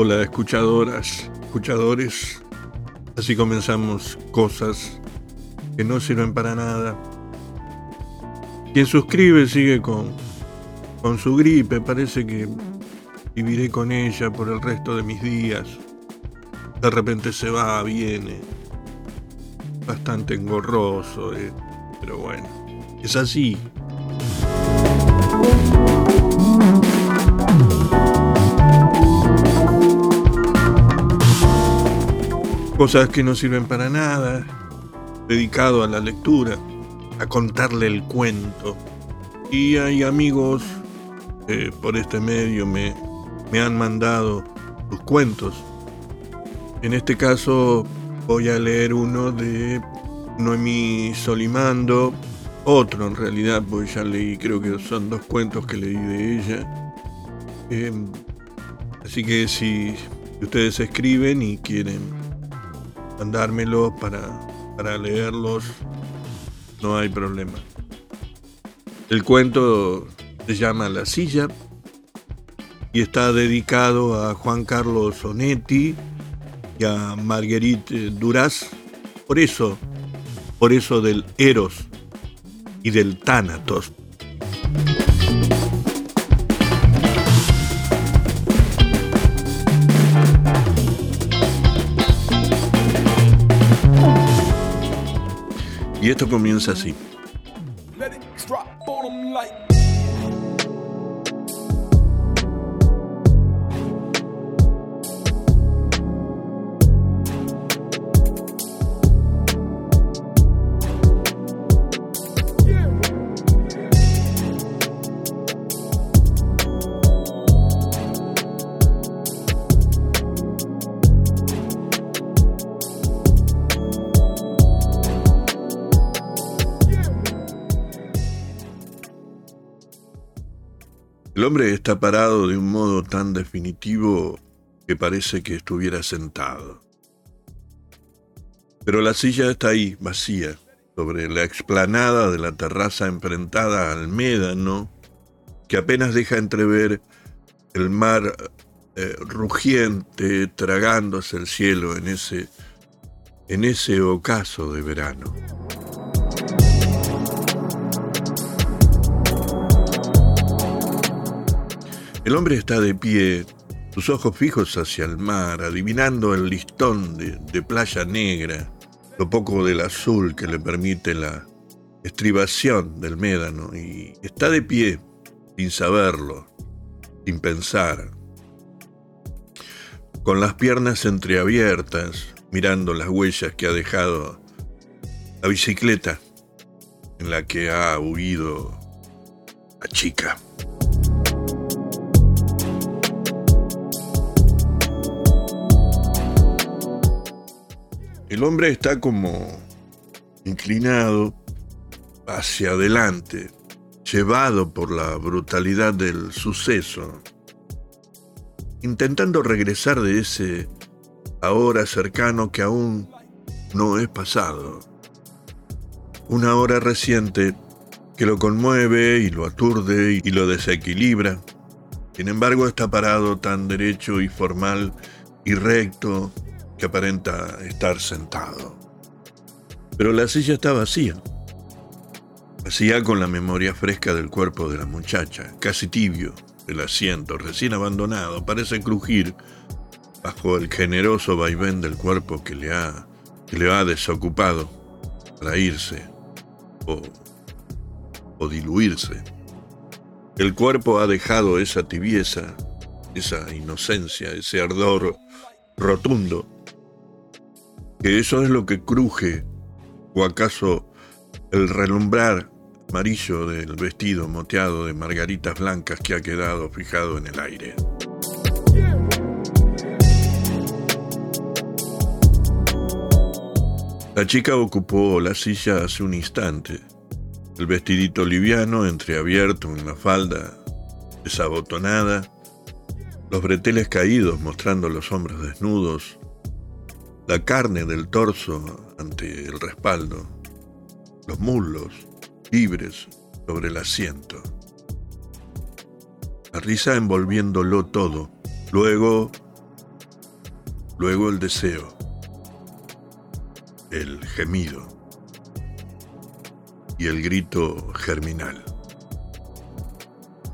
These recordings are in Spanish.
Hola, escuchadoras, escuchadores. Así comenzamos cosas que no sirven para nada. Quien suscribe sigue con, con su gripe, parece que viviré con ella por el resto de mis días. De repente se va, viene. Bastante engorroso, eh, pero bueno, es así. Cosas que no sirven para nada, dedicado a la lectura, a contarle el cuento. Y hay amigos por este medio me, me han mandado sus cuentos. En este caso voy a leer uno de Noemí Solimando, otro en realidad, porque ya leí, creo que son dos cuentos que leí de ella. Em, así que si ustedes escriben y quieren mandármelos para, para leerlos, no hay problema. El cuento se llama La silla y está dedicado a Juan Carlos Sonetti y a Marguerite Duras. Por eso, por eso del Eros y del Tánatos. Y esto comienza así. El hombre está parado de un modo tan definitivo que parece que estuviera sentado. Pero la silla está ahí, vacía, sobre la explanada de la terraza enfrentada al médano, que apenas deja entrever el mar eh, rugiente tragándose el cielo en ese, en ese ocaso de verano. El hombre está de pie, sus ojos fijos hacia el mar, adivinando el listón de, playa negra, lo poco del azul que le permite la estribación del médano, y está de pie, sin saberlo, sin pensar, con las piernas entreabiertas, mirando las huellas que ha dejado la bicicleta en la que ha huido la chica. El hombre está como inclinado hacia adelante, llevado por la brutalidad del suceso, intentando regresar de ese ahora cercano que aún no es pasado. Una hora reciente que lo conmueve y lo aturde y lo desequilibra. Sin embargo, está parado tan derecho y formal y recto que aparenta estar sentado. Pero la silla está vacía. Vacía con la memoria fresca del cuerpo de la muchacha, casi tibio, el asiento recién abandonado, parece crujir bajo el generoso vaivén del cuerpo que le ha, que le ha desocupado para irse o, o diluirse. El cuerpo ha dejado esa tibieza, esa inocencia, ese ardor rotundo que eso es lo que cruje, o acaso el relumbrar amarillo del vestido moteado de margaritas blancas que ha quedado fijado en el aire. La chica ocupó la silla hace un instante. El vestidito liviano, entreabierto en la falda, desabotonada, los breteles caídos mostrando los hombros desnudos, la carne del torso ante el respaldo, los muslos libres sobre el asiento. La risa envolviéndolo todo. Luego, luego el deseo, el gemido y el grito germinal.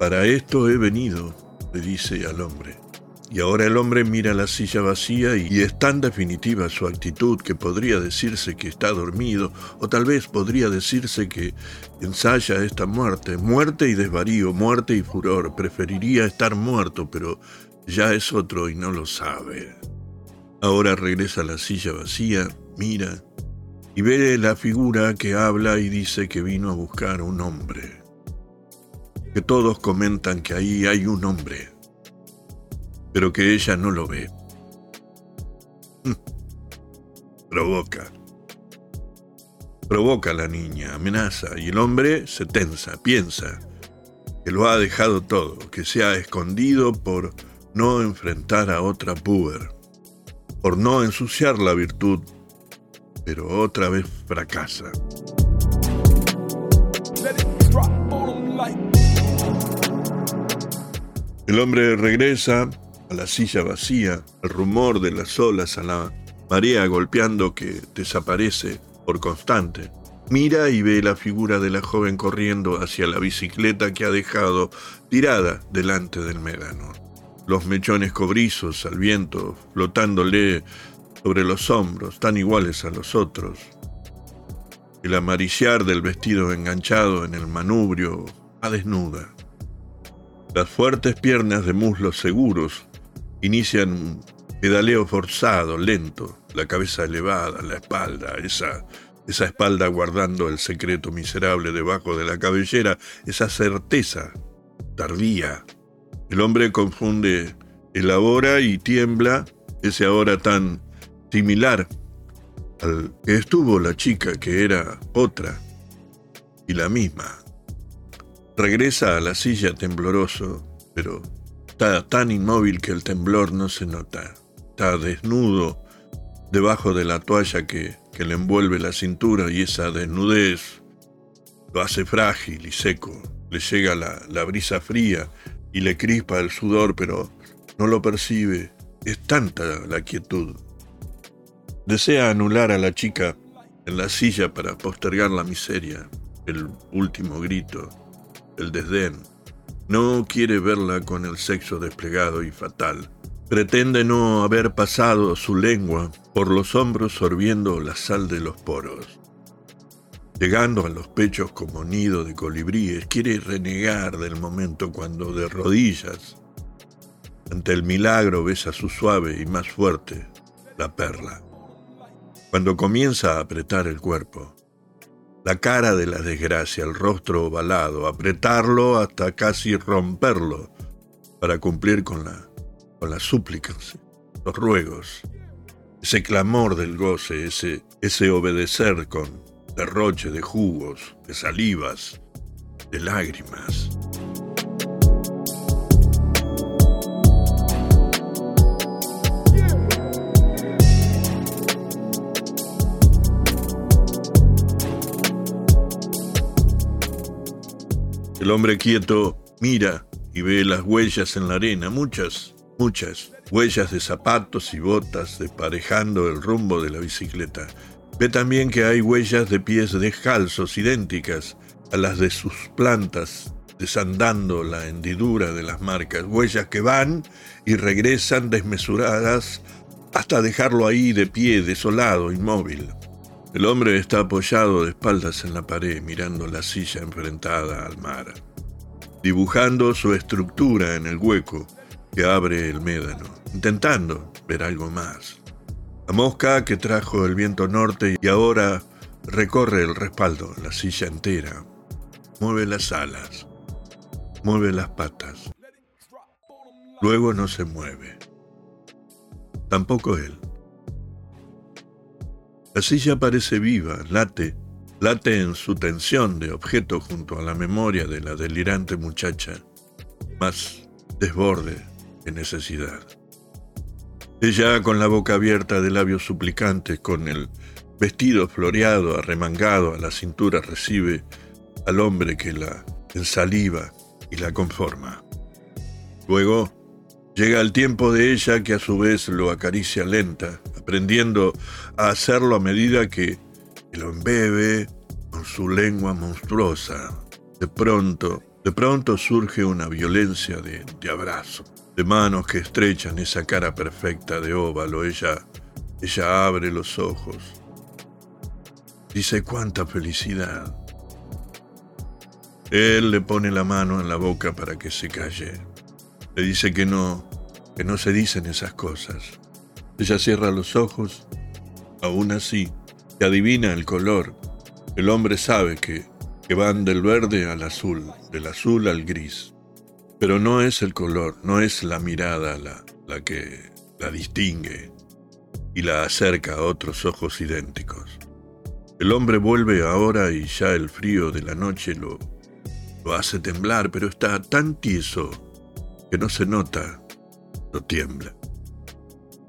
Para esto he venido, le dice al hombre. Y ahora el hombre mira la silla vacía y es tan definitiva su actitud que podría decirse que está dormido o tal vez podría decirse que ensaya esta muerte, muerte y desvarío, muerte y furor. Preferiría estar muerto, pero ya es otro y no lo sabe. Ahora regresa a la silla vacía, mira y ve la figura que habla y dice que vino a buscar un hombre. Que todos comentan que ahí hay un hombre pero que ella no lo ve. Provoca. Provoca a la niña, amenaza, y el hombre se tensa, piensa que lo ha dejado todo, que se ha escondido por no enfrentar a otra puber, por no ensuciar la virtud, pero otra vez fracasa. El hombre regresa, a la silla vacía, al rumor de las olas, a la marea golpeando que desaparece por constante. Mira y ve la figura de la joven corriendo hacia la bicicleta que ha dejado tirada delante del médano. Los mechones cobrizos al viento flotándole sobre los hombros, tan iguales a los otros. El amariciar del vestido enganchado en el manubrio a desnuda. Las fuertes piernas de muslos seguros Inician un pedaleo forzado, lento, la cabeza elevada, la espalda, esa, esa espalda guardando el secreto miserable debajo de la cabellera, esa certeza tardía. El hombre confunde el ahora y tiembla, ese ahora tan similar al que estuvo la chica que era otra y la misma. Regresa a la silla tembloroso, pero Está tan inmóvil que el temblor no se nota. Está desnudo debajo de la toalla que, le envuelve la cintura y esa desnudez lo hace frágil y seco. Le llega la, la brisa fría y le crispa el sudor, pero no lo percibe. Es tanta la quietud. Desea anular a la chica en la silla para postergar la miseria, el último grito, el desdén. No quiere verla con el sexo desplegado y fatal. Pretende no haber pasado su lengua por los hombros sorbiendo la sal de los poros. Llegando a los pechos como nido de colibríes, quiere renegar del momento cuando de rodillas, ante el milagro besa su suave y más fuerte, la perla. Cuando comienza a apretar el cuerpo, la cara de la desgracia, el rostro ovalado, apretarlo hasta casi romperlo para cumplir con, la, con las súplicas, los ruegos, ese clamor del goce, ese, ese obedecer con derroche de jugos, de salivas, de lágrimas. El hombre quieto mira y ve las huellas en la arena, muchas, muchas, huellas de zapatos y botas desparejando el rumbo de la bicicleta. Ve también que hay huellas de pies descalzos idénticas a las de sus plantas, desandando la hendidura de las marcas, huellas que van y regresan desmesuradas hasta dejarlo ahí de pie, desolado, inmóvil. El hombre está apoyado de espaldas en la pared mirando la silla enfrentada al mar, dibujando su estructura en el hueco que abre el médano, intentando ver algo más. La mosca que trajo el viento norte y ahora recorre el respaldo, la silla entera, mueve las alas, mueve las patas. Luego no se mueve. Tampoco él. La silla parece viva, late, late en su tensión de objeto junto a la memoria de la delirante muchacha, más desborde de necesidad. Ella, con la boca abierta de labios suplicantes, con el vestido floreado, arremangado a la cintura, recibe al hombre que la ensaliva y la conforma. Luego Llega el tiempo de ella que a su vez lo acaricia lenta, aprendiendo a hacerlo a medida que lo embebe con su lengua monstruosa. De pronto, de pronto surge una violencia de, de abrazo, de manos que estrechan esa cara perfecta de óvalo. Ella, ella abre los ojos. Dice cuánta felicidad. Él le pone la mano en la boca para que se calle. Le dice que no, que no se dicen esas cosas. Ella cierra los ojos, aún así, y adivina el color. El hombre sabe que, que van del verde al azul, del azul al gris. Pero no es el color, no es la mirada la, la que la distingue y la acerca a otros ojos idénticos. El hombre vuelve ahora y ya el frío de la noche lo, lo hace temblar, pero está tan tieso que no se nota, no tiembla.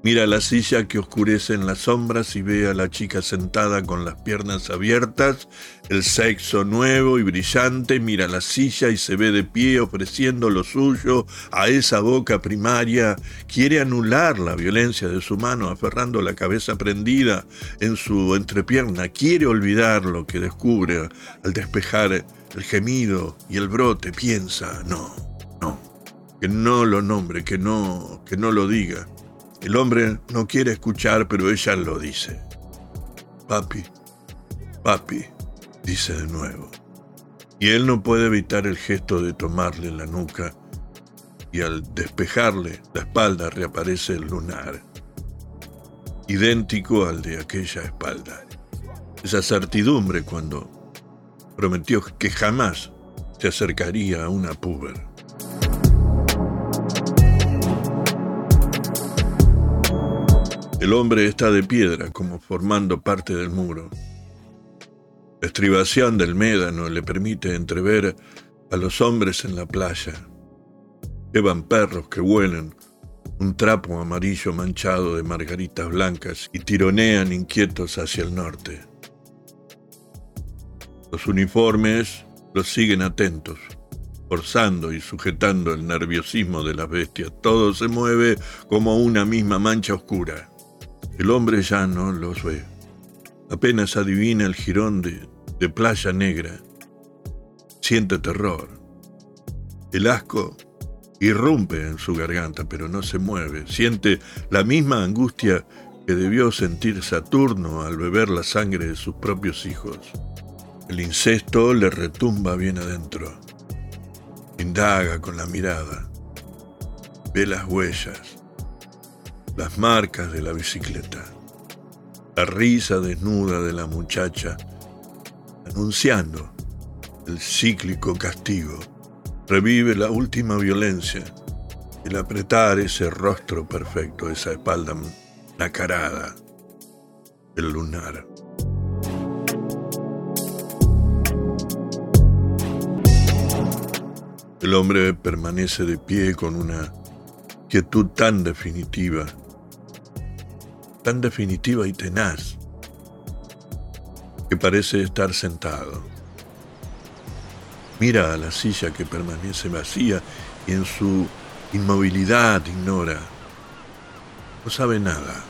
Mira la silla que oscurece en las sombras y ve a la chica sentada con las piernas abiertas, el sexo nuevo y brillante, mira la silla y se ve de pie ofreciendo lo suyo a esa boca primaria, quiere anular la violencia de su mano aferrando la cabeza prendida en su entrepierna, quiere olvidar lo que descubre al despejar el gemido y el brote, piensa, no, no, que no lo nombre, que no, que no lo diga. El hombre no quiere escuchar, pero ella lo dice. Papi, papi, dice de nuevo. Y él no puede evitar el gesto de tomarle la nuca y al despejarle la espalda reaparece el lunar, idéntico al de aquella espalda. Esa certidumbre cuando prometió que jamás se acercaría a una puber. El hombre está de piedra como formando parte del muro. La estribación del médano le permite entrever a los hombres en la playa. Llevan perros que huelen un trapo amarillo manchado de margaritas blancas y tironean inquietos hacia el norte. Los uniformes los siguen atentos, forzando y sujetando el nerviosismo de las bestias. Todo se mueve como una misma mancha oscura. El hombre ya no los ve. Apenas adivina el jirón de, playa negra. Siente terror. El asco irrumpe en su garganta, pero no se mueve. Siente la misma angustia que debió sentir Saturno al beber la sangre de sus propios hijos. El incesto le retumba bien adentro. Indaga con la mirada. Ve las huellas, las marcas de la bicicleta, la risa desnuda de la muchacha, anunciando el cíclico castigo. Revive la última violencia, el apretar ese rostro perfecto, esa espalda nacarada, el lunar. El hombre permanece de pie con una quietud tan definitiva, tan definitiva y tenaz, que parece estar sentado. Mira a la silla que permanece vacía y en su inmovilidad ignora. No sabe nada,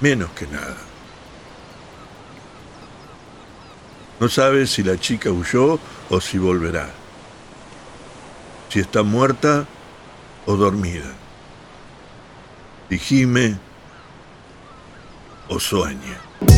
menos que nada. No sabe si la chica huyó o si volverá si está muerta o dormida, si gime o sueña.